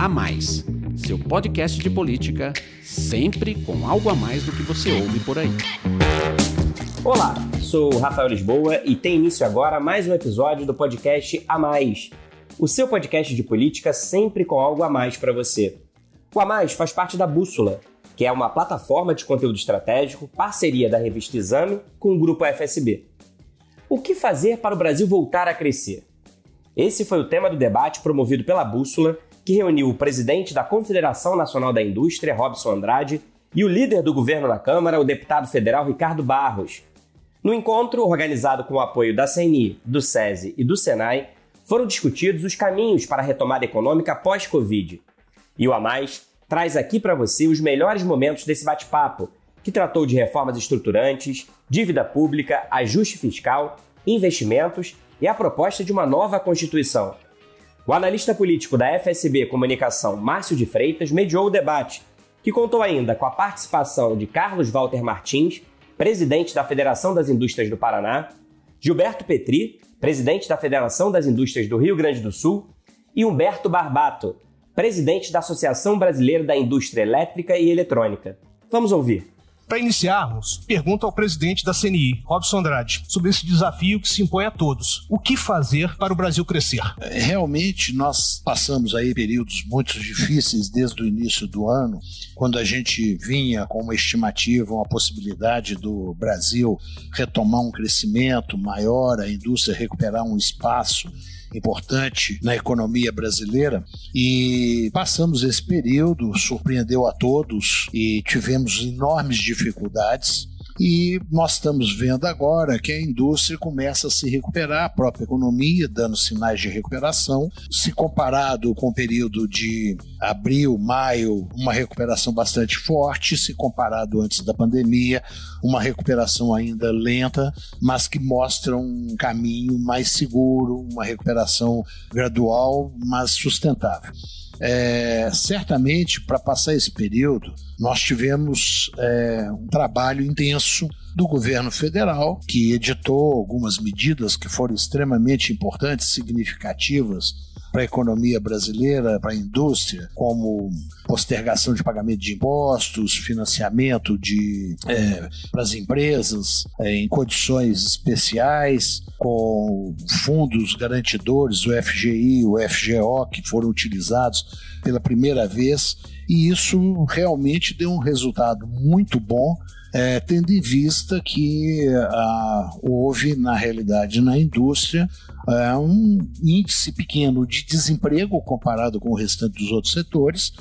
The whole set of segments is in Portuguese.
A Mais, seu podcast de política, sempre com algo a mais do que você ouve por aí. Olá, sou Rafael Lisboa e tem início agora mais um episódio do podcast A Mais, o seu podcast de política sempre com algo a mais para você. O A Mais faz parte da Bússola, que é uma plataforma de conteúdo estratégico, parceria da revista Exame com o grupo FSB. O que fazer para o Brasil voltar a crescer? Esse foi o tema do debate promovido pela Bússola que reuniu o presidente da Confederação Nacional da Indústria, Robson Andrade, e o líder do governo na Câmara, o deputado federal Ricardo Barros. No encontro, organizado com o apoio da CNI, do SESI e do SENAI, foram discutidos os caminhos para a retomada econômica pós-Covid. E o A Mais traz aqui para você os melhores momentos desse bate-papo, que tratou de reformas estruturantes, dívida pública, ajuste fiscal, investimentos e a proposta de uma nova Constituição. O analista político da FSB Comunicação, Márcio de Freitas, mediou o debate, que contou ainda com a participação de Carlos Walter Martins, presidente da Federação das Indústrias do Paraná, Gilberto Petri, presidente da Federação das Indústrias do Rio Grande do Sul, e Humberto Barbato, presidente da Associação Brasileira da Indústria Elétrica e Eletrônica. Vamos ouvir. Para iniciarmos, pergunto ao presidente da CNI, Robson Andrade, sobre esse desafio que se impõe a todos. O que fazer para o Brasil crescer? Realmente, nós passamos aí períodos muito difíceis desde o início do ano, quando a gente vinha com uma estimativa, uma possibilidade do Brasil retomar um crescimento maior, a indústria recuperar um espaço importante na economia brasileira. E passamos esse período, surpreendeu a todos e tivemos enormes dificuldades e nós estamos vendo agora que a indústria começa a se recuperar, a própria economia dando sinais de recuperação. Se comparado com o período de abril, maio, uma recuperação bastante forte, se comparado antes da pandemia, uma recuperação ainda lenta, mas que mostra um caminho mais seguro, uma recuperação gradual, mas sustentável. É, certamente, para passar esse período, nós tivemos é, um trabalho intenso do governo federal, que editou algumas medidas que foram extremamente importantes, significativas para a economia brasileira, para a indústria, como postergação de pagamento de impostos, financiamento de é, para as empresas é, em condições especiais, com fundos garantidores, o FGI, o FGO, que foram utilizados pela primeira vez, e isso realmente deu um resultado muito bom é, tendo em vista que ah, houve, na realidade, na indústria, é, um índice pequeno de desemprego comparado com o restante dos outros setores,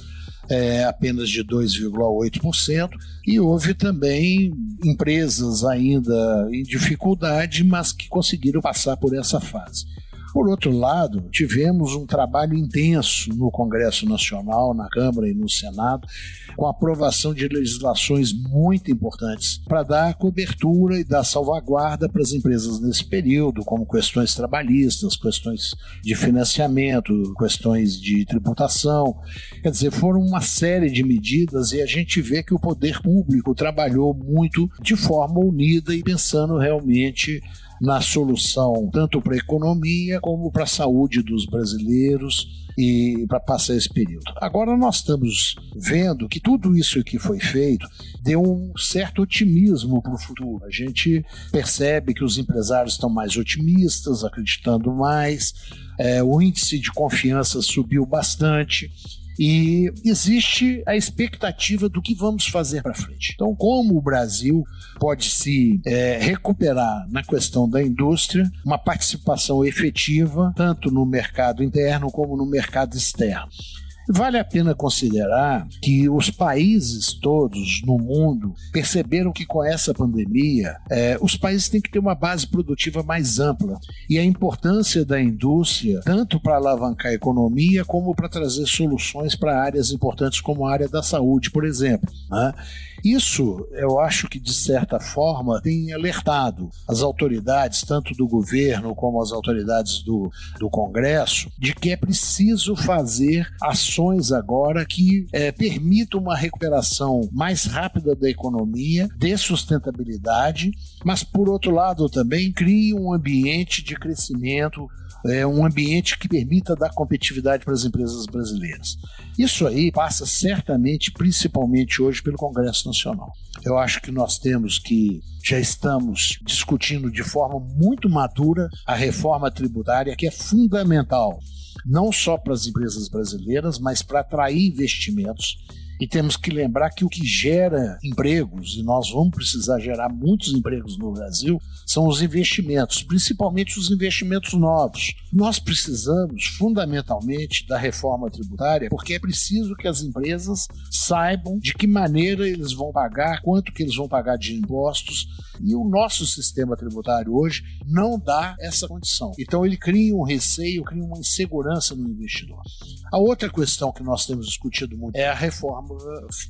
é, apenas de 2,8%, e houve também empresas ainda em dificuldade, mas que conseguiram passar por essa fase. Por outro lado, tivemos um trabalho intenso no Congresso Nacional, na Câmara e no Senado, com a aprovação de legislações muito importantes para dar cobertura e dar salvaguarda para as empresas nesse período, como questões trabalhistas, questões de financiamento, questões de tributação. Quer dizer, foram uma série de medidas e a gente vê que o poder público trabalhou muito de forma unida e pensando realmente na solução tanto para a economia como para a saúde dos brasileiros e para passar esse período. Agora nós estamos vendo que tudo isso que foi feito deu um certo otimismo para o futuro. A gente percebe que os empresários estão mais otimistas, acreditando mais, é, o índice de confiança subiu bastante. E existe a expectativa do que vamos fazer para frente. Então, como o Brasil pode se é, recuperar na questão da indústria, uma participação efetiva, tanto no mercado interno como no mercado externo. Vale a pena considerar que os países todos no mundo perceberam que com essa pandemia é, os países têm que ter uma base produtiva mais ampla e a importância da indústria tanto para alavancar a economia como para trazer soluções para áreas importantes como a área da saúde, por exemplo. Né? Isso, eu acho que, de certa forma, tem alertado as autoridades, tanto do governo como as autoridades do, do Congresso, de que é preciso fazer ações agora que é, permitam uma recuperação mais rápida da economia, de sustentabilidade, mas, por outro lado, também crie um ambiente de crescimento é um ambiente que permita dar competitividade para as empresas brasileiras. Isso aí passa certamente, principalmente hoje, pelo Congresso Nacional. Eu acho que nós temos que já estamos discutindo de forma muito madura a reforma tributária, que é fundamental não só para as empresas brasileiras, mas para atrair investimentos e temos que lembrar que o que gera empregos, e nós vamos precisar gerar muitos empregos no Brasil, são os investimentos, principalmente os investimentos novos. Nós precisamos, fundamentalmente, da reforma tributária, porque é preciso que as empresas saibam de que maneira eles vão pagar, quanto que eles vão pagar de impostos, e o nosso sistema tributário hoje não dá essa condição. Então ele cria um receio, cria uma insegurança no investidor. A outra questão que nós temos discutido muito é a reforma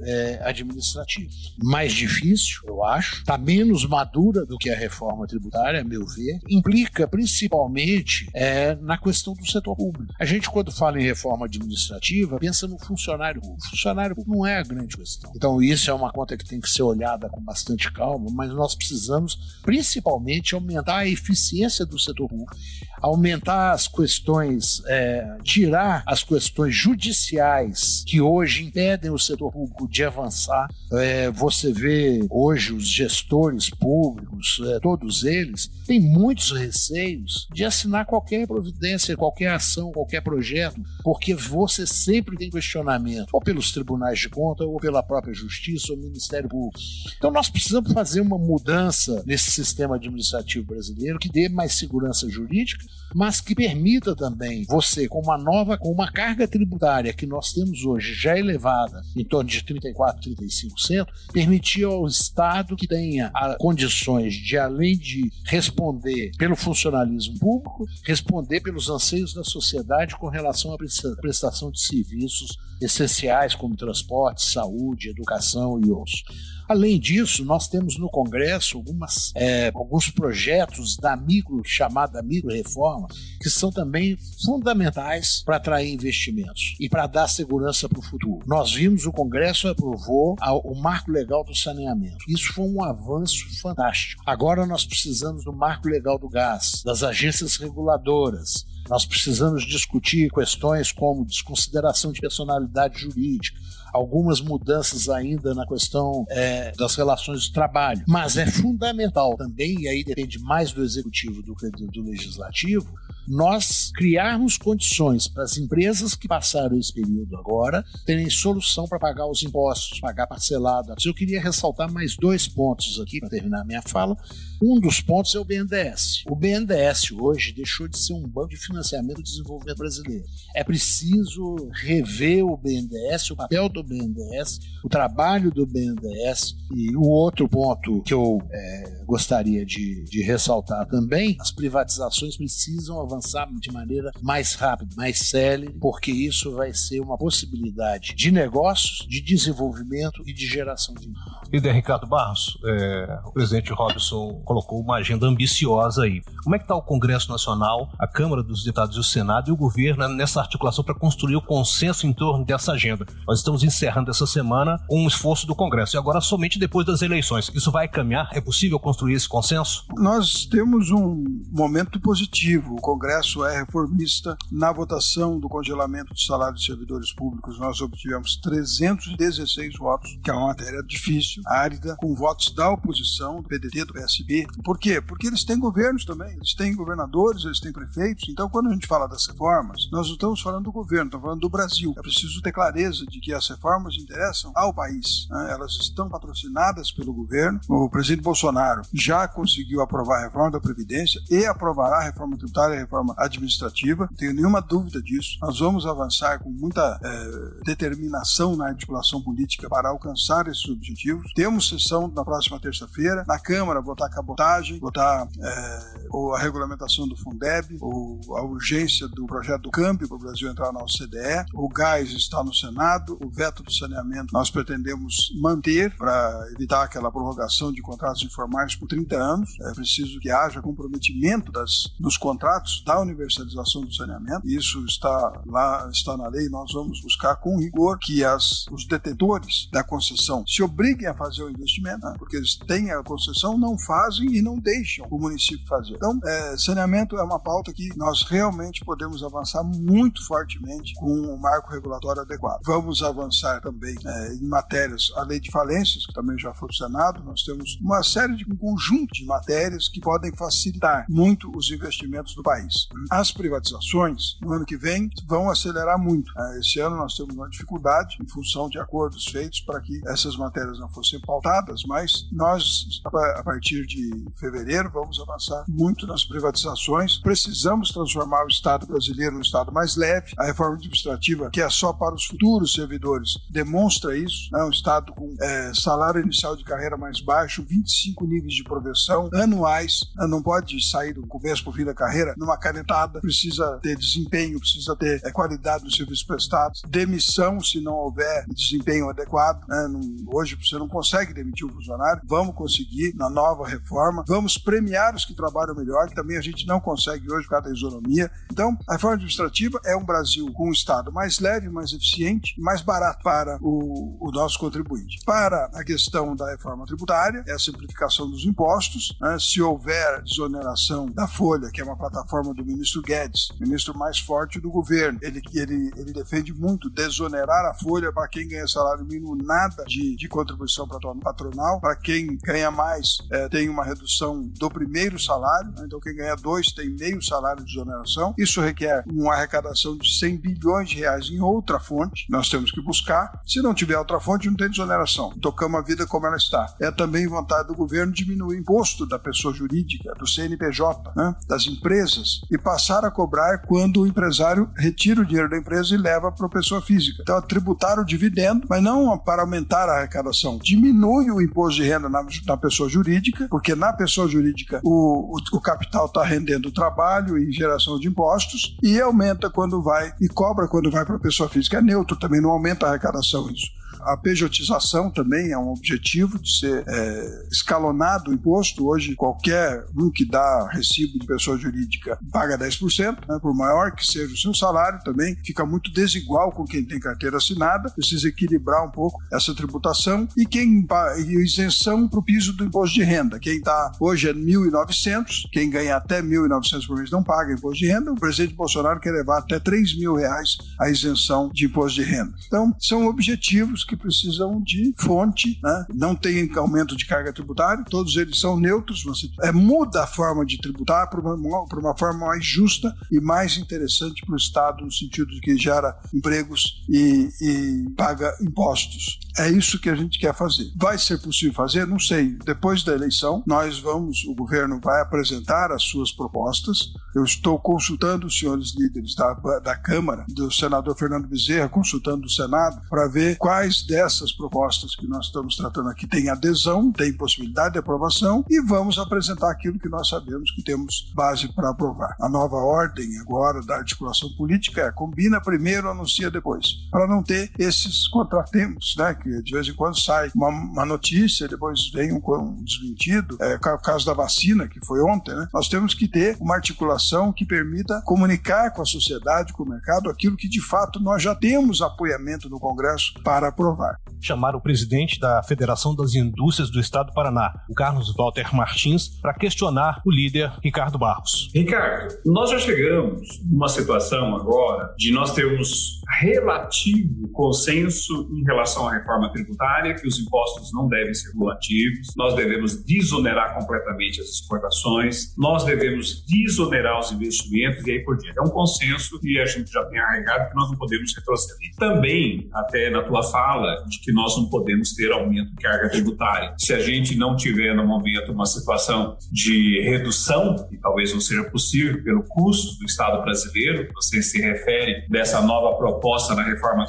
é, administrativa. Mais difícil, eu acho, está menos madura do que a reforma tributária, a meu ver, implica principalmente é, na questão do setor público. A gente, quando fala em reforma administrativa, pensa no funcionário público. O funcionário público não é a grande questão. Então, isso é uma conta que tem que ser olhada com bastante calma, mas nós precisamos, principalmente, aumentar a eficiência do setor público, aumentar as questões, é, tirar as questões judiciais que hoje impedem o setor público de avançar. É, você vê hoje os gestores públicos, é, todos eles, têm muitos receios de assinar qualquer providência, qualquer ação, qualquer projeto, porque você sempre tem questionamento, ou pelos tribunais de conta, ou pela própria justiça, ou Ministério Público. Então nós precisamos fazer uma mudança nesse sistema administrativo brasileiro que dê mais segurança jurídica, mas que permita também você, com uma nova, com uma carga tributária que nós temos hoje já elevada, em torno de 34, 35%, permitir ao Estado que tenha condições de, além de responder pelo funcionalismo público, responder pelos anseios da sociedade com relação à prestação de serviços essenciais como transporte, saúde, educação e outros. Além disso, nós temos no Congresso algumas, é, alguns projetos da micro, chamada micro reforma, que são também fundamentais para atrair investimentos e para dar segurança para o futuro. Nós vimos o Congresso aprovou o marco legal do saneamento. Isso foi um avanço fantástico. Agora nós precisamos do marco legal do gás, das agências reguladoras, nós precisamos discutir questões como desconsideração de personalidade jurídica, algumas mudanças ainda na questão é, das relações de trabalho. Mas é fundamental também, e aí depende mais do executivo do que do legislativo, nós criarmos condições para as empresas que passaram esse período agora terem solução para pagar os impostos, pagar parcelado. Eu queria ressaltar mais dois pontos aqui para terminar minha fala. Um dos pontos é o BNDES. O BNDES hoje deixou de ser um banco de financiamento do desenvolvimento brasileiro. É preciso rever o BNDES, o papel do BNDES, o trabalho do BNDES. E o outro ponto que eu é, gostaria de, de ressaltar também: as privatizações precisam avançar avançar de maneira mais rápida, mais célere, porque isso vai ser uma possibilidade de negócios, de desenvolvimento e de geração de Líder Ricardo Barros, é, o presidente Robson colocou uma agenda ambiciosa aí. Como é que está o Congresso Nacional, a Câmara dos Deputados e o Senado e o governo nessa articulação para construir o consenso em torno dessa agenda? Nós estamos encerrando essa semana um esforço do Congresso e agora somente depois das eleições. Isso vai caminhar? É possível construir esse consenso? Nós temos um momento positivo. O Congresso é reformista. Na votação do congelamento do salário de servidores públicos, nós obtivemos 316 votos, que é uma matéria difícil, árida, com votos da oposição, do PDT, do PSB. Por quê? Porque eles têm governos também, eles têm governadores, eles têm prefeitos. Então, quando a gente fala das reformas, nós não estamos falando do governo, estamos falando do Brasil. É preciso ter clareza de que as reformas interessam ao país. Né? Elas estão patrocinadas pelo governo. O presidente Bolsonaro já conseguiu aprovar a reforma da Previdência e aprovará a reforma tributária reforma administrativa, não tenho nenhuma dúvida disso. Nós vamos avançar com muita é, determinação na articulação política para alcançar esses objetivos. Temos sessão na próxima terça-feira, na Câmara, votar cabotagem, votar é, ou a regulamentação do Fundeb, ou a urgência do projeto do câmbio para o Brasil entrar na OCDE. O gás está no Senado, o veto do saneamento nós pretendemos manter para evitar aquela prorrogação de contratos informais por 30 anos. É preciso que haja comprometimento das, dos contratos da universalização do saneamento, isso está lá, está na lei, nós vamos buscar com rigor que as, os detentores da concessão se obriguem a fazer o investimento, né? porque eles têm a concessão, não fazem e não deixam o município fazer. Então, é, saneamento é uma pauta que nós realmente podemos avançar muito fortemente com um marco regulatório adequado. Vamos avançar também é, em matérias, a lei de falências, que também já foi para o Senado, nós temos uma série de um conjunto de matérias que podem facilitar muito os investimentos do país. As privatizações, no ano que vem, vão acelerar muito. É, esse ano nós temos uma dificuldade em função de acordos feitos para que essas matérias não fossem pautadas, mas nós, a partir de fevereiro, vamos avançar muito nas privatizações. Precisamos transformar o Estado brasileiro num Estado mais leve. A reforma administrativa, que é só para os futuros servidores, demonstra isso. É um Estado com é, salário inicial de carreira mais baixo, 25 níveis de progressão anuais. Né? Não pode sair do começo para o fim da carreira numa canetada. Precisa ter desempenho, precisa ter é, qualidade no serviço prestado, demissão se não houver desempenho adequado. Né? Não, hoje você não consegue demitir o funcionário. Vamos conseguir na nova reforma. Vamos premiar os que trabalham melhor, que também a gente não consegue hoje por causa da isonomia. Então, a reforma administrativa é um Brasil com um Estado mais leve, mais eficiente mais barato para o, o nosso contribuinte. Para a questão da reforma tributária, é a simplificação dos impostos. Né? Se houver desoneração da Folha, que é uma plataforma do ministro Guedes, ministro mais forte do governo, ele, ele, ele defende muito desonerar a Folha para quem ganha salário mínimo, nada de, de contribuição patronal. Para quem ganha mais, é, tem uma redução do primeiro salário. Né? Então, quem ganha dois tem meio salário de desoneração. Isso requer uma arrecadação de 100 bilhões de reais em outra fonte. Nós temos que buscar. Se não tiver outra fonte, não tem desoneração. Tocamos a vida como ela está. É também vontade do governo diminuir o imposto da pessoa jurídica, do CNPJ, né? das empresas, e passar a cobrar quando o empresário retira o dinheiro da empresa e leva para a pessoa física. Então, tributar o dividendo, mas não para aumentar a arrecadação. Diminui o imposto de renda na, na pessoa jurídica, porque na pessoa jurídica o, o, o capital está rendendo trabalho e geração de impostos, e aumenta quando vai, e cobra quando vai para a pessoa física. É neutro também, não aumenta a arrecadação isso. A pejotização também é um objetivo de ser é, escalonado o imposto. Hoje, qualquer um que dá recibo de pessoa jurídica paga 10%, né, por maior que seja o seu salário, também fica muito desigual com quem tem carteira assinada. Precisa equilibrar um pouco essa tributação e quem e isenção para o piso do imposto de renda. Quem está hoje é 1.900, quem ganha até 1.900 por mês não paga imposto de renda. O presidente Bolsonaro quer levar até 3 mil reais a isenção de imposto de renda. Então, são objetivos que precisam de fonte, né? não tem aumento de carga tributária, todos eles são neutros, você é, muda a forma de tributar para uma, para uma forma mais justa e mais interessante para o Estado, no sentido de que gera empregos e, e paga impostos. É isso que a gente quer fazer. Vai ser possível fazer? Não sei. Depois da eleição, nós vamos, o governo vai apresentar as suas propostas. Eu estou consultando os senhores líderes da, da Câmara, do senador Fernando Bezerra, consultando o Senado, para ver quais dessas propostas que nós estamos tratando aqui têm adesão, tem possibilidade de aprovação e vamos apresentar aquilo que nós sabemos que temos base para aprovar. A nova ordem agora da articulação política é combina primeiro, anuncia depois, para não ter esses contratempos, né, que de vez em quando sai uma, uma notícia, depois vem um, um desmentido, é, o caso da vacina, que foi ontem, né, nós temos que ter uma articulação que permita comunicar com a sociedade, com o mercado, aquilo que de fato nós já temos apoiamento no Congresso para aprovar aprovar. Chamaram o presidente da Federação das Indústrias do Estado do Paraná, o Carlos Walter Martins, para questionar o líder Ricardo Barros. Ricardo, nós já chegamos numa situação agora de nós termos relativo consenso em relação à reforma tributária, que os impostos não devem ser cumulativos, nós devemos desonerar completamente as exportações, nós devemos desonerar os investimentos e aí por diante. É um consenso e a gente já tem arraigado que nós não podemos retroceder. Também, até na tua fala, fala de que nós não podemos ter aumento de carga tributária. Se a gente não tiver no momento uma situação de redução, e talvez não seja possível pelo custo do Estado brasileiro, você se refere dessa nova proposta na reforma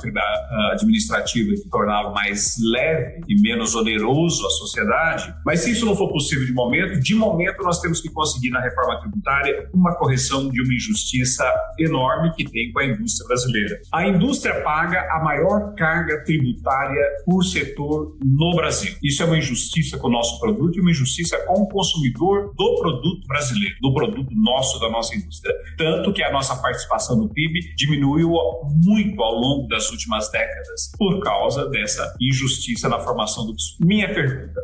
administrativa que tornava mais leve e menos oneroso a sociedade, mas se isso não for possível de momento, de momento nós temos que conseguir na reforma tributária uma correção de uma injustiça enorme que tem com a indústria brasileira. A indústria paga a maior carga tributária por setor no Brasil. Isso é uma injustiça com o nosso produto e uma injustiça com o consumidor do produto brasileiro, do produto nosso, da nossa indústria. Tanto que a nossa participação no PIB diminuiu muito ao longo das últimas décadas por causa dessa injustiça na formação do Minha pergunta.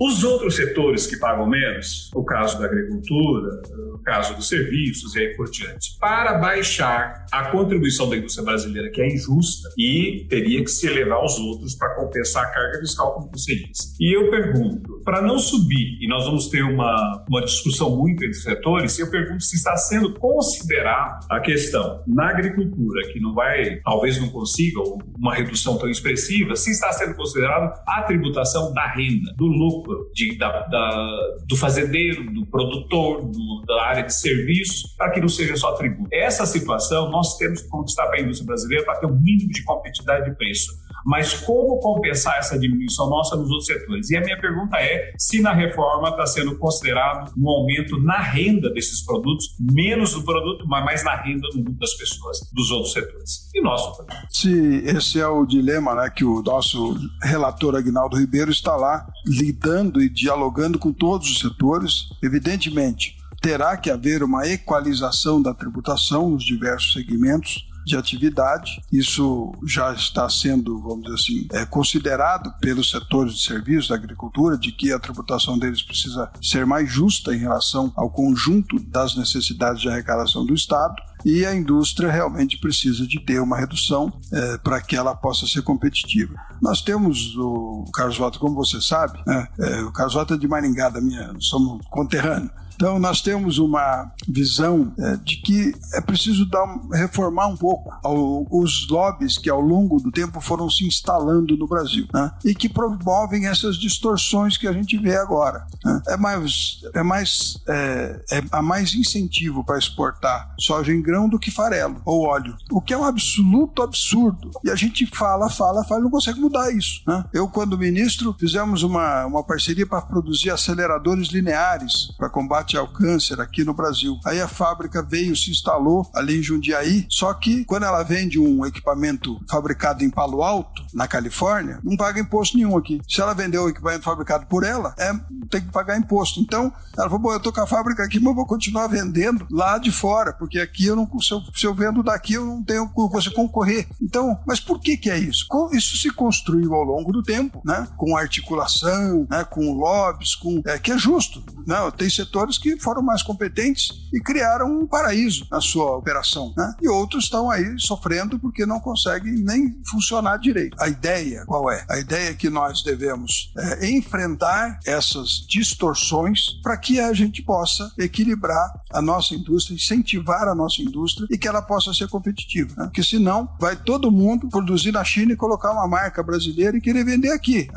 Os outros setores que pagam menos, o caso da agricultura, o caso dos serviços e aí por diante, para baixar a contribuição da indústria brasileira, que é injusta, e teria que se elevar os outros para compensar a carga fiscal, como você disse. E eu pergunto, para não subir, e nós vamos ter uma, uma discussão muito entre os setores, eu pergunto se está sendo considerado a questão na agricultura, que não vai, talvez não consiga uma redução tão expressiva, se está sendo considerado a tributação da renda, do lucro de, da, da, do fazendeiro, do produtor, do, da área de serviços, para que não seja só tributo. Essa situação nós temos que conquistar para a indústria brasileira para ter um mínimo de competitividade de preço. Mas como compensar essa diminuição nossa nos outros setores? E a minha pergunta é se na reforma está sendo considerado um aumento na renda desses produtos, menos do produto, mas mais na renda mundo das pessoas, dos outros setores. E nosso também. Se esse é o dilema né, que o nosso relator Agnaldo Ribeiro está lá lidando e dialogando com todos os setores, evidentemente terá que haver uma equalização da tributação nos diversos segmentos de atividade. Isso já está sendo, vamos dizer assim, é, considerado pelos setores de serviços da agricultura, de que a tributação deles precisa ser mais justa em relação ao conjunto das necessidades de arrecadação do Estado e a indústria realmente precisa de ter uma redução é, para que ela possa ser competitiva. Nós temos o Carlos Vota, como você sabe, né? é, o Carlos Vota é de Maringá, da minha, somos conterrâneos. Então, nós temos uma visão é, de que é preciso dar, reformar um pouco ao, os lobbies que ao longo do tempo foram se instalando no Brasil né? e que promovem essas distorções que a gente vê agora. Né? É mais, é mais, é, é, há mais incentivo para exportar soja em grão do que farelo ou óleo, o que é um absoluto absurdo. E a gente fala, fala, fala, não consegue mudar isso. Né? Eu, quando ministro, fizemos uma, uma parceria para produzir aceleradores lineares para combate combate ao câncer aqui no Brasil. Aí a fábrica veio, se instalou ali em Jundiaí, só que quando ela vende um equipamento fabricado em Palo Alto, na Califórnia, não paga imposto nenhum aqui. Se ela vender o equipamento fabricado por ela, é, tem que pagar imposto. Então, ela falou, bom, eu tô com a fábrica aqui, mas vou continuar vendendo lá de fora, porque aqui eu não, se eu, se eu vendo daqui, eu não tenho como você concorrer. Então, mas por que que é isso? Isso se construiu ao longo do tempo, né? Com articulação, né? com lobbies, com, é, que é justo. Né? Tem setores que foram mais competentes e criaram um paraíso na sua operação. Né? E outros estão aí sofrendo porque não conseguem nem funcionar direito. A ideia qual é? A ideia é que nós devemos é, enfrentar essas distorções para que a gente possa equilibrar a nossa indústria, incentivar a nossa indústria e que ela possa ser competitiva. Né? Porque senão vai todo mundo produzir na China e colocar uma marca brasileira e querer vender aqui.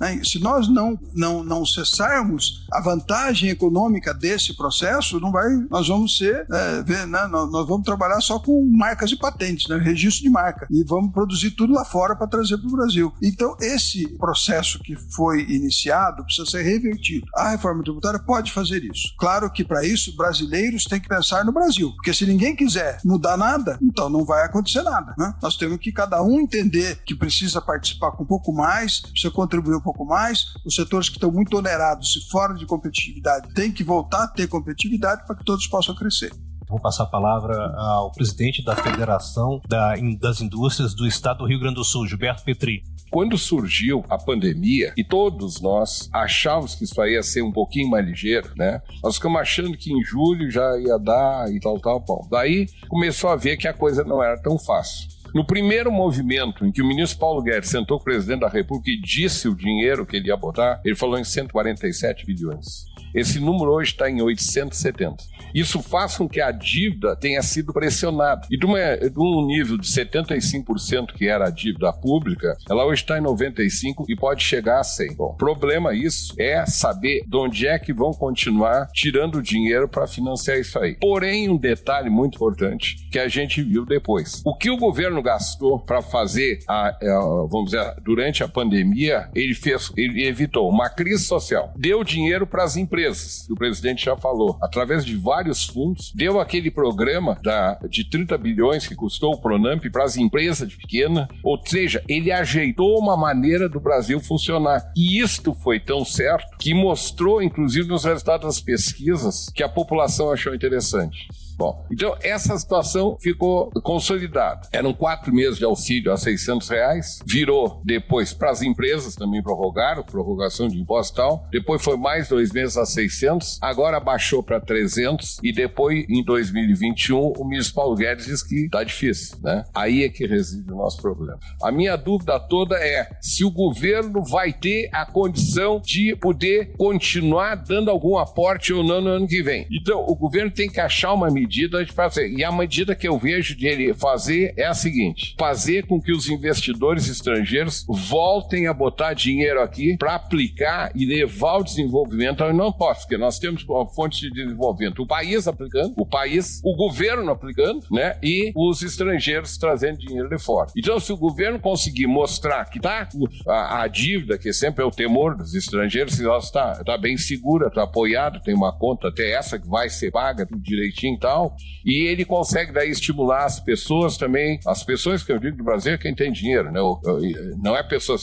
Né? Se nós não, não, não cessarmos a vantagem econômica desse esse processo, não vai, nós vamos ser, é, ver, né, nós, nós, vamos trabalhar só com marcas e patentes, né, registro de marca, e vamos produzir tudo lá fora para trazer para o Brasil. Então, esse processo que foi iniciado precisa ser revertido. A reforma tributária pode fazer isso. Claro que para isso, brasileiros têm que pensar no Brasil, porque se ninguém quiser mudar nada, então não vai acontecer nada. Né? Nós temos que cada um entender que precisa participar com um pouco mais, precisa contribuir um pouco mais. Os setores que estão muito onerados e fora de competitividade têm que voltar a ter competitividade para que todos possam crescer. Vou passar a palavra ao presidente da Federação das Indústrias do Estado do Rio Grande do Sul, Gilberto Petri. Quando surgiu a pandemia e todos nós achávamos que isso aí ia ser um pouquinho mais ligeiro, né? Nós ficamos achando que em julho já ia dar e tal, tal, tal. Daí começou a ver que a coisa não era tão fácil. No primeiro movimento em que o ministro Paulo Guedes sentou com o presidente da República e disse o dinheiro que ele ia botar, ele falou em 147 bilhões. Esse número hoje está em 870. Isso faz com que a dívida tenha sido pressionada. E de, uma, de um nível de 75% que era a dívida pública, ela hoje está em 95% e pode chegar a 100%. Bom, problema isso é saber de onde é que vão continuar tirando dinheiro para financiar isso aí. Porém, um detalhe muito importante que a gente viu depois. O que o governo gastou para fazer, a, a, vamos dizer, durante a pandemia, ele fez, ele evitou uma crise social, deu dinheiro para as empresas, que o presidente já falou, através de vários fundos, deu aquele programa da, de 30 bilhões que custou o Pronamp para as empresas de pequena, ou seja, ele ajeitou uma maneira do Brasil funcionar. E isto foi tão certo que mostrou, inclusive nos resultados das pesquisas, que a população achou interessante. Bom, então essa situação ficou consolidada. Eram quatro meses de auxílio a 600 reais, virou depois para as empresas também prorrogaram, prorrogação de imposto tal. Depois foi mais dois meses a 600, agora baixou para 300 e depois em 2021 o ministro Paulo Guedes diz que está difícil, né? Aí é que reside o nosso problema. A minha dúvida toda é se o governo vai ter a condição de poder continuar dando algum aporte ou não no ano que vem. Então o governo tem que achar uma medida medida de fazer. E a medida que eu vejo de ele fazer é a seguinte: fazer com que os investidores estrangeiros voltem a botar dinheiro aqui para aplicar e levar o desenvolvimento. Eu não posso, porque nós temos uma fonte de desenvolvimento. O país aplicando, o país, o governo aplicando, né? E os estrangeiros trazendo dinheiro de fora. Então, se o governo conseguir mostrar que tá a, a dívida, que sempre é o temor dos estrangeiros, se ela está, está bem segura, está apoiada, tem uma conta até essa que vai ser paga tudo direitinho e tal e ele consegue daí estimular as pessoas também, as pessoas que eu digo do Brasil é quem tem dinheiro, né? não é pessoa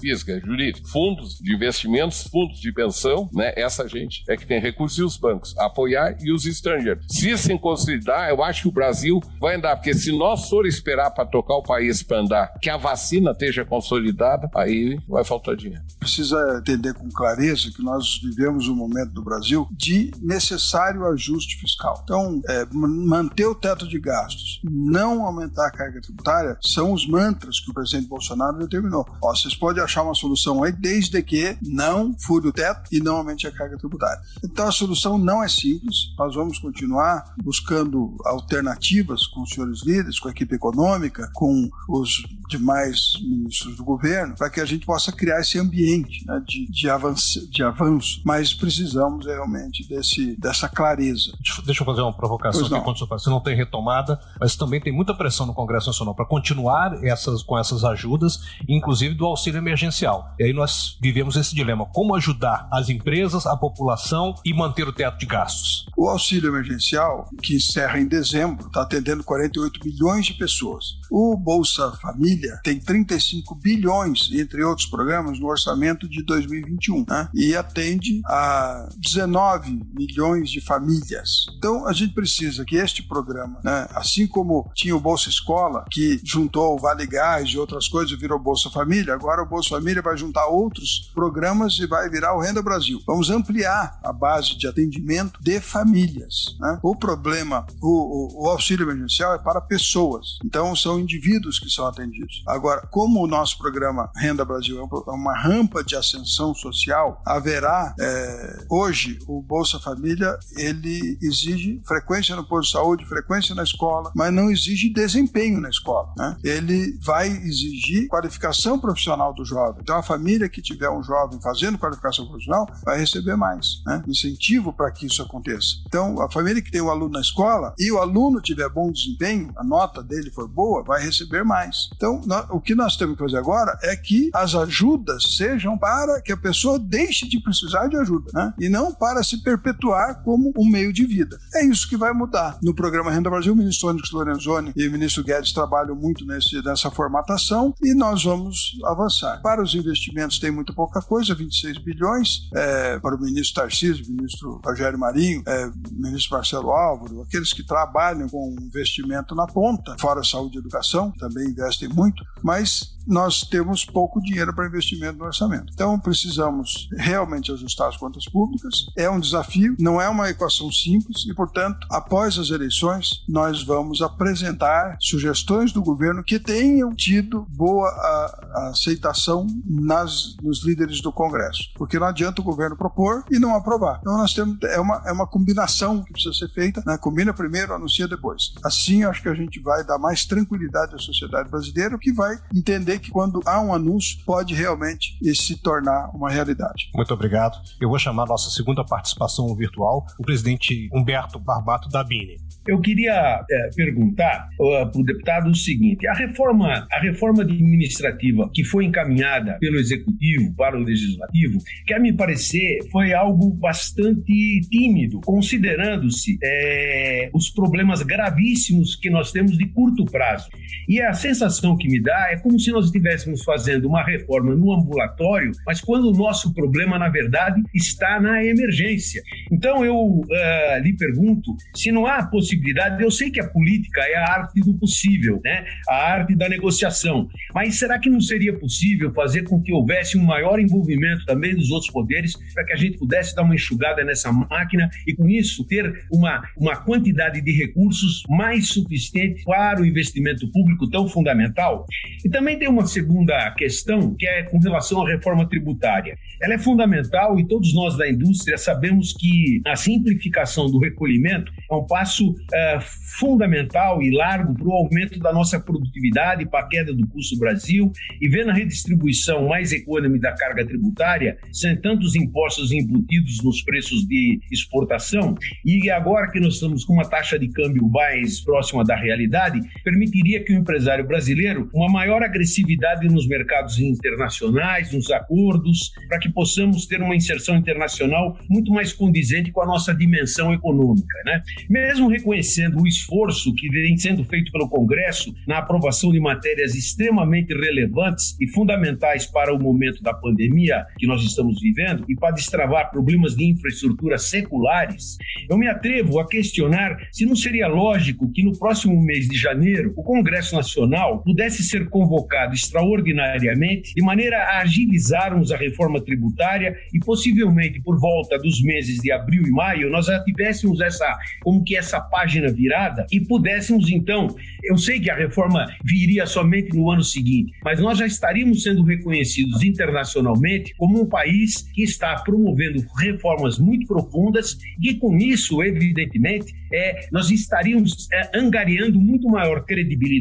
física, é jurídica, fundos de investimentos, fundos de pensão, né? Essa gente é que tem recursos e os bancos apoiar e os estrangeiros. Se isso consolidar, eu acho que o Brasil vai andar, porque se nós for esperar para tocar o país para andar, que a vacina esteja consolidada, aí vai faltar dinheiro. Precisa entender com clareza que nós vivemos um momento do Brasil de necessário ajuste fiscal. Então, é, manter o teto de gastos, não aumentar a carga tributária, são os mantras que o presidente Bolsonaro determinou. Ó, vocês podem achar uma solução aí, desde que não fure o teto e não aumente a carga tributária. Então a solução não é simples, nós vamos continuar buscando alternativas com os senhores líderes, com a equipe econômica, com os demais ministros do governo, para que a gente possa criar esse ambiente né, de, de, avanço, de avanço. Mas precisamos realmente desse, dessa clareza. Deixa eu fazer uma provocação colocação aqui quando você não tem retomada, mas também tem muita pressão no Congresso Nacional para continuar essas, com essas ajudas, inclusive do auxílio emergencial. E aí nós vivemos esse dilema: como ajudar as empresas, a população e manter o teto de gastos? O auxílio emergencial, que encerra em dezembro, está atendendo 48 milhões de pessoas. O Bolsa Família tem 35 bilhões, entre outros programas, no orçamento de 2021, né? e atende a 19 milhões de famílias. Então, a gente precisa que este programa, né, assim como tinha o Bolsa Escola, que juntou o Vale Gás e outras coisas virou Bolsa Família, agora o Bolsa Família vai juntar outros programas e vai virar o Renda Brasil. Vamos ampliar a base de atendimento de famílias. Né? O problema, o, o, o auxílio emergencial é para pessoas, então são indivíduos que são atendidos. Agora, como o nosso programa Renda Brasil é uma rampa de ascensão social, haverá é, hoje o Bolsa Família ele exige frequência frequência no posto de saúde, frequência na escola, mas não exige desempenho na escola. Né? Ele vai exigir qualificação profissional do jovem. Então, a família que tiver um jovem fazendo qualificação profissional vai receber mais né? incentivo para que isso aconteça. Então, a família que tem o um aluno na escola e o aluno tiver bom desempenho, a nota dele for boa, vai receber mais. Então, nós, o que nós temos que fazer agora é que as ajudas sejam para que a pessoa deixe de precisar de ajuda né? e não para se perpetuar como um meio de vida. É isso que vai mudar. No programa Renda Brasil, o ministro Onyx Lorenzoni e o ministro Guedes trabalham muito nesse, nessa formatação e nós vamos avançar. Para os investimentos tem muito pouca coisa, 26 bilhões, é, para o ministro Tarcísio, ministro Rogério Marinho, é, ministro Marcelo Álvaro, aqueles que trabalham com investimento na ponta, fora saúde e educação, também investem muito, mas nós temos pouco dinheiro para investimento no orçamento. Então precisamos realmente ajustar as contas públicas. É um desafio, não é uma equação simples e, portanto, após as eleições, nós vamos apresentar sugestões do governo que tenham tido boa a, a aceitação nas, nos líderes do Congresso. Porque não adianta o governo propor e não aprovar. Então nós temos é uma, é uma combinação que precisa ser feita, né? combina primeiro, anuncia depois. Assim, acho que a gente vai dar mais tranquilidade à sociedade brasileira, que vai entender que quando há um anúncio, pode realmente se tornar uma realidade. Muito obrigado. Eu vou chamar a nossa segunda participação virtual, o presidente Humberto Barbato da Bini. Eu queria é, perguntar uh, para o deputado o seguinte: a reforma, a reforma administrativa que foi encaminhada pelo executivo para o legislativo, quer me parecer, foi algo bastante tímido, considerando-se é, os problemas gravíssimos que nós temos de curto prazo. E a sensação que me dá é como se nós estivéssemos fazendo uma reforma no ambulatório, mas quando o nosso problema, na verdade, está na emergência. Então eu uh, lhe pergunto se não há possibilidade. Eu sei que a política é a arte do possível, né? A arte da negociação. Mas será que não seria possível fazer com que houvesse um maior envolvimento também dos outros poderes para que a gente pudesse dar uma enxugada nessa máquina e com isso ter uma, uma quantidade de recursos mais suficiente para o investimento público tão fundamental? E também tem uma segunda questão que é com relação à reforma tributária. Ela é fundamental e todos nós da indústria sabemos que a simplificação do recolhimento é um passo é, fundamental e largo para o aumento da nossa produtividade, para a queda do custo do Brasil e vendo a redistribuição mais econômica da carga tributária, sem tantos impostos embutidos nos preços de exportação, e agora que nós estamos com uma taxa de câmbio mais próxima da realidade, permitiria que o empresário brasileiro uma maior agressividade nos mercados internacionais, nos acordos, para que possamos ter uma inserção internacional muito mais condizente com a nossa dimensão econômica. Né? Mesmo reconhecendo o esforço que vem sendo feito pelo Congresso na aprovação de matérias extremamente relevantes e fundamentais para o momento da pandemia que nós estamos vivendo e para destravar problemas de infraestrutura seculares, eu me atrevo a questionar se não seria lógico que no próximo mês de janeiro o Congresso Nacional pudesse ser convocado extraordinariamente de maneira a agilizarmos a reforma tributária e possivelmente por volta dos meses de abril e maio nós já tivéssemos essa como que essa página virada e pudéssemos então, eu sei que a reforma viria somente no ano seguinte, mas nós já estaríamos sendo reconhecidos internacionalmente como um país que está promovendo reformas muito profundas e com isso, evidentemente, é, nós estaríamos é, angariando muito maior credibilidade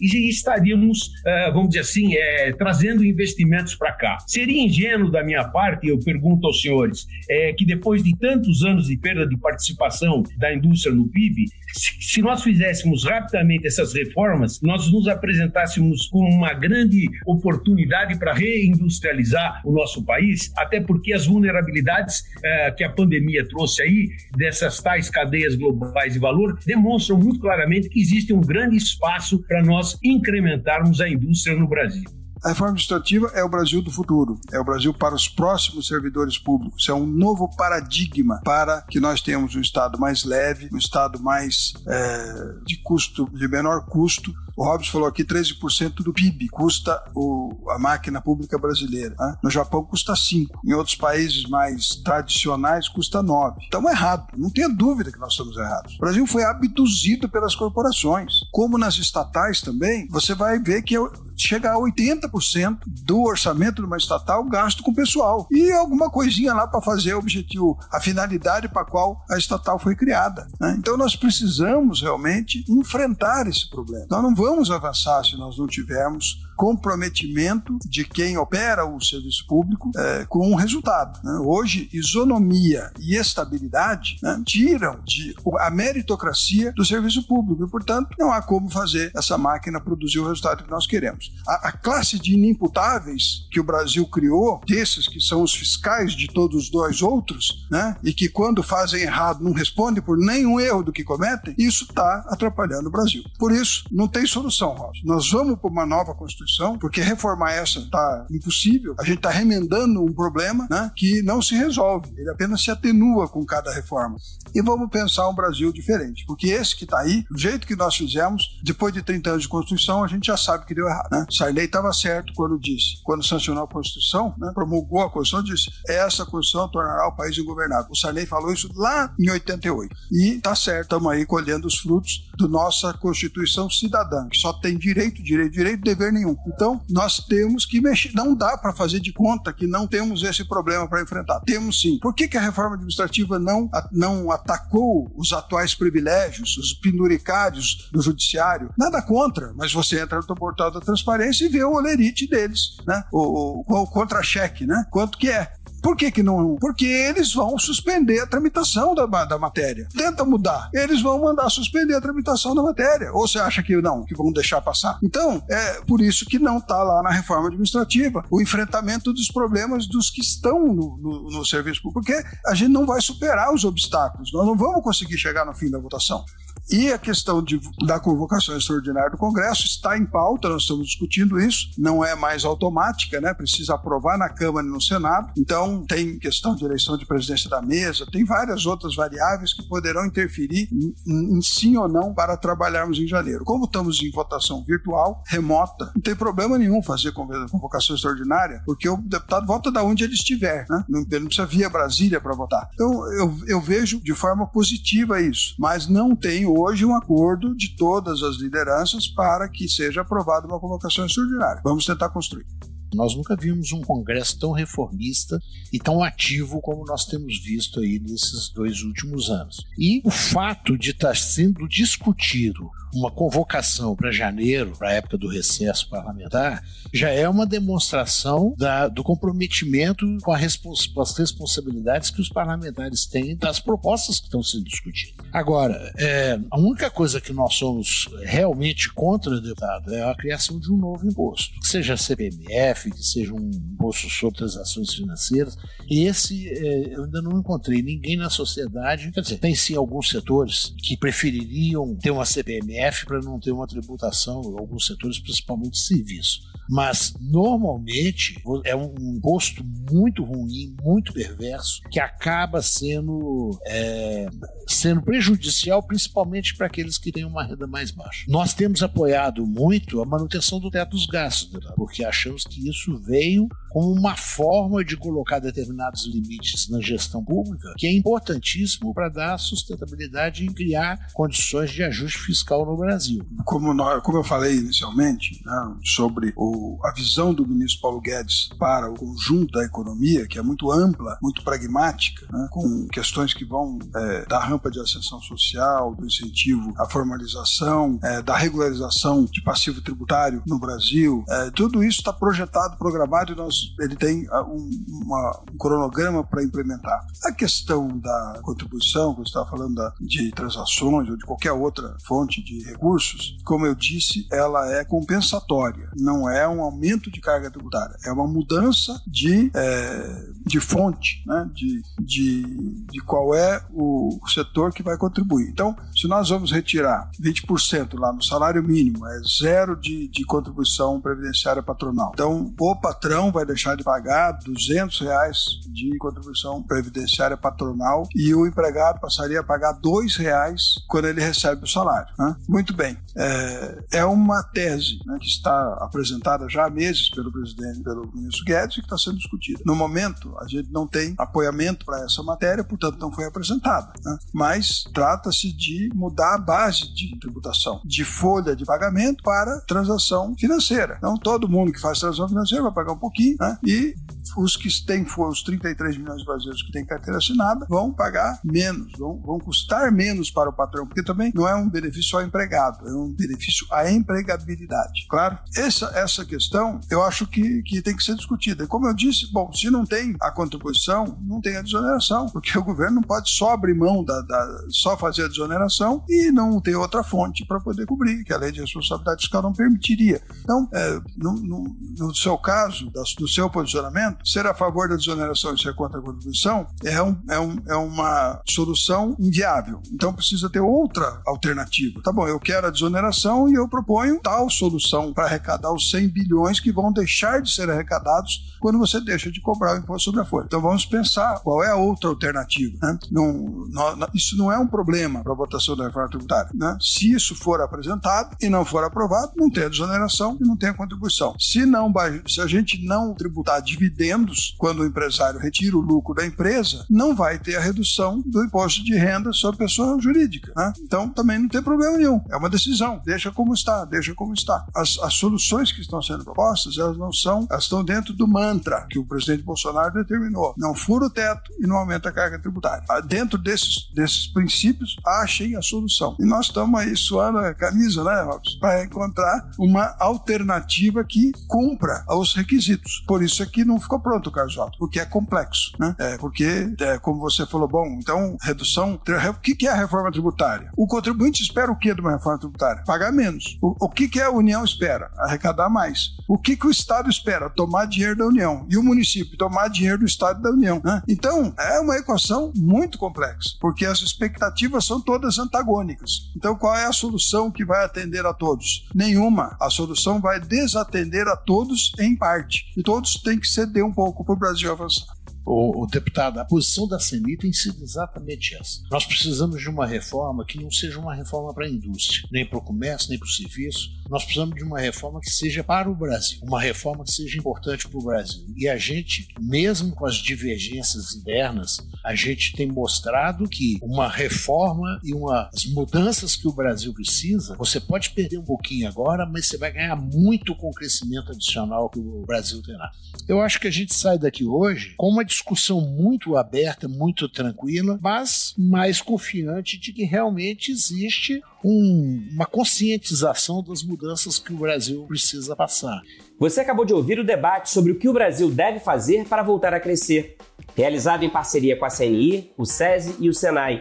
e estaríamos, é, vamos dizer assim, é, trazendo investimentos para cá. Seria ingênuo da minha parte, eu pergunto aos senhores, é, que depois de tantos anos de perda de participação da indústria no PIB, se nós fizéssemos rapidamente essas reformas, nós nos apresentássemos como uma grande oportunidade para reindustrializar o nosso país, até porque as vulnerabilidades eh, que a pandemia trouxe aí, dessas tais cadeias globais de valor, demonstram muito claramente que existe um grande espaço para nós incrementarmos a indústria no Brasil. A reforma administrativa é o Brasil do futuro, é o Brasil para os próximos servidores públicos, é um novo paradigma para que nós tenhamos um Estado mais leve, um Estado mais é, de custo, de menor custo. O Robson falou aqui 13% do PIB custa o, a máquina pública brasileira. Né? No Japão custa 5%, em outros países mais tradicionais custa 9%. Estamos errados, não tenha dúvida que nós estamos errados. O Brasil foi abduzido pelas corporações, como nas estatais também, você vai ver que chega a 80% do orçamento de uma estatal gasto com pessoal. E alguma coisinha lá para fazer o objetivo, a finalidade para a qual a estatal foi criada. Né? Então nós precisamos realmente enfrentar esse problema. Nós não vamos avançar se nós não tivermos comprometimento de quem opera o serviço público é, com um resultado. Né? Hoje, isonomia e estabilidade né, tiram de, a meritocracia do serviço público e, portanto, não há como fazer essa máquina produzir o resultado que nós queremos. A, a classe de inimputáveis que o Brasil criou, desses que são os fiscais de todos os dois outros, né, e que quando fazem errado não respondem por nenhum erro do que cometem, isso está atrapalhando o Brasil. Por isso, não tem solução, Rosa. Nós vamos para uma nova Constituição Constituição, porque reformar essa está impossível. A gente está remendando um problema né, que não se resolve, ele apenas se atenua com cada reforma. E vamos pensar um Brasil diferente, porque esse que está aí, do jeito que nós fizemos, depois de 30 anos de Constituição, a gente já sabe que deu errado. Né? Sarney estava certo quando disse, quando sancionou a Constituição, né, promulgou a Constituição, disse: essa Constituição tornará o país ingovernável. O Sarney falou isso lá em 88. E está certo, estamos aí colhendo os frutos da nossa Constituição cidadã, que só tem direito, direito, direito, dever nenhum. Então, nós temos que mexer. Não dá para fazer de conta que não temos esse problema para enfrentar. Temos sim. Por que, que a reforma administrativa não, não atacou os atuais privilégios, os penduricários do judiciário? Nada contra, mas você entra no portal da transparência e vê o olerite deles, né? O, o, o contra-cheque, né? Quanto que é? Por que, que não? Porque eles vão suspender a tramitação da, da matéria. Tenta mudar. Eles vão mandar suspender a tramitação da matéria. Ou você acha que não, que vão deixar passar? Então, é por isso que não está lá na reforma administrativa o enfrentamento dos problemas dos que estão no, no, no serviço público. Porque a gente não vai superar os obstáculos. Nós não vamos conseguir chegar no fim da votação. E a questão de, da convocação extraordinária do Congresso está em pauta, nós estamos discutindo isso, não é mais automática, né? precisa aprovar na Câmara e no Senado. Então, tem questão de eleição de presidência da mesa, tem várias outras variáveis que poderão interferir em, em sim ou não para trabalharmos em janeiro. Como estamos em votação virtual, remota, não tem problema nenhum fazer convocação extraordinária, porque o deputado vota da onde ele estiver, né? não, ele não precisa vir a Brasília para votar. Então, eu, eu vejo de forma positiva isso, mas não tenho hoje um acordo de todas as lideranças para que seja aprovada uma convocação extraordinária. Vamos tentar construir. Nós nunca vimos um Congresso tão reformista e tão ativo como nós temos visto aí nesses dois últimos anos. E o fato de estar sendo discutido uma convocação para janeiro, para a época do recesso parlamentar, já é uma demonstração da, do comprometimento com, respons com, as responsabilidades que os parlamentares têm das propostas que estão sendo discutidas. Agora, é, a única coisa que nós somos realmente contra, deputado, é a criação de um novo imposto, que seja CPMF, que seja um imposto sobre transações financeiras. Esse é, eu ainda não encontrei ninguém na sociedade, quer dizer, tem sim alguns setores que prefeririam ter uma CPMF para não ter uma tributação alguns setores, principalmente serviço. Mas, normalmente, é um imposto muito ruim, muito perverso, que acaba sendo, é, sendo prejudicial, principalmente para aqueles que têm uma renda mais baixa. Nós temos apoiado muito a manutenção do teto dos gastos, porque achamos que isso veio como uma forma de colocar determinados limites na gestão pública, que é importantíssimo para dar sustentabilidade e criar condições de ajuste fiscal no Brasil. Como, nós, como eu falei inicialmente né, sobre o, a visão do ministro Paulo Guedes para o conjunto da economia, que é muito ampla, muito pragmática, né, com questões que vão é, da rampa de ascensão social, do incentivo à formalização, é, da regularização de passivo tributário no Brasil, é, tudo isso está projetado, programado e nós ele tem ah, um, uma, um cronograma para implementar. A questão da contribuição, que você estava falando da, de transações ou de qualquer outra fonte de recursos, como eu disse, ela é compensatória, não é um aumento de carga tributária, é uma mudança de, é, de fonte, né? de, de, de qual é o setor que vai contribuir. Então, se nós vamos retirar 20% lá no salário mínimo, é zero de, de contribuição previdenciária patronal. Então, o patrão vai deixar de pagar 200 reais de contribuição previdenciária patronal e o empregado passaria a pagar dois reais quando ele recebe o salário. Né? Muito bem. É, é uma tese né, que está apresentada já há meses pelo presidente, pelo ministro Guedes, e que está sendo discutida. No momento, a gente não tem apoiamento para essa matéria, portanto, não foi apresentada. Né? Mas trata-se de mudar a base de tributação, de folha de pagamento para transação financeira. Então, todo mundo que faz transação financeira vai pagar um pouquinho, né? e os que têm, os 33 milhões de brasileiros que têm carteira assinada, vão pagar menos, vão, vão custar menos para o patrão, porque também não é um benefício ao empregado, é um benefício à empregabilidade. Claro, essa, essa questão eu acho que, que tem que ser discutida. Como eu disse, bom, se não tem a contribuição, não tem a desoneração, porque o governo não pode só abrir mão da, da só fazer a desoneração e não ter outra fonte para poder cobrir, que a lei de responsabilidade fiscal não permitiria. Então, é, no, no, no, seu caso, do seu posicionamento, ser a favor da desoneração e ser contra a contribuição é, um, é, um, é uma solução inviável. Então precisa ter outra alternativa. Tá bom, eu quero a desoneração e eu proponho tal solução para arrecadar os 100 bilhões que vão deixar de ser arrecadados quando você deixa de cobrar o imposto sobre a folha. Então vamos pensar qual é a outra alternativa. Né? Não, não, isso não é um problema para a votação da reforma tributária. Né? Se isso for apresentado e não for aprovado, não tem a desoneração e não tem a contribuição. Se, não, se a gente não tributar dividendos quando o empresário retira o lucro da empresa, não vai ter a redução do imposto de renda sobre pessoa jurídica. Né? Então também não tem problema nenhum. É uma decisão. Deixa como está, deixa como está. As, as soluções que estão sendo propostas, elas não são, elas estão dentro do mantra que o presidente Bolsonaro determinou. Não fura o teto e não aumenta a carga tributária. Ah, dentro desses, desses princípios, achem a solução. E nós estamos aí suando a camisa, né, Robson, para encontrar uma alternativa que cumpra os requisitos. Por isso é que não ficou pronto o Carlos porque é complexo, né? É, porque, é, como você falou, bom, então, redução. O que é a reforma tributária? O contribuinte espera o que de uma reforma tributária? Pagar menos. O, o que, que a União espera? Arrecadar mais. O que, que o Estado espera? Tomar dinheiro da União. E o município? Tomar dinheiro do Estado da União. Né? Então, é uma equação muito complexa, porque as expectativas são todas antagônicas. Então, qual é a solução que vai atender a todos? Nenhuma. A solução vai desatender a todos em parte. E todos têm que ceder um pouco para o Brasil avançar o, o, deputado, a posição da CENI tem sido exatamente essa. Nós precisamos de uma reforma que não seja uma reforma para a indústria, nem para o comércio, nem para o serviço. Nós precisamos de uma reforma que seja para o Brasil, uma reforma que seja importante para o Brasil. E a gente, mesmo com as divergências internas, a gente tem mostrado que uma reforma e uma, as mudanças que o Brasil precisa, você pode perder um pouquinho agora, mas você vai ganhar muito com o crescimento adicional que o Brasil terá. Eu acho que a gente sai daqui hoje com uma discussão muito aberta, muito tranquila, mas mais confiante de que realmente existe um, uma conscientização das mudanças que o Brasil precisa passar. Você acabou de ouvir o debate sobre o que o Brasil deve fazer para voltar a crescer, realizado em parceria com a CNI, o SESI e o SENAI.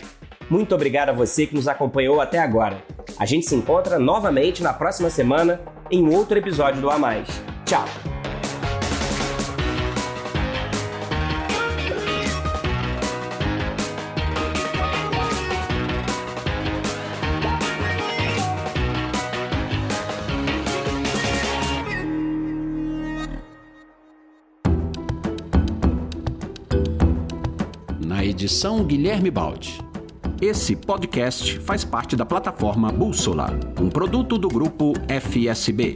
Muito obrigado a você que nos acompanhou até agora. A gente se encontra novamente na próxima semana em outro episódio do A Mais. Tchau! Edição Guilherme Baldi. Esse podcast faz parte da plataforma Bússola, um produto do grupo FSB.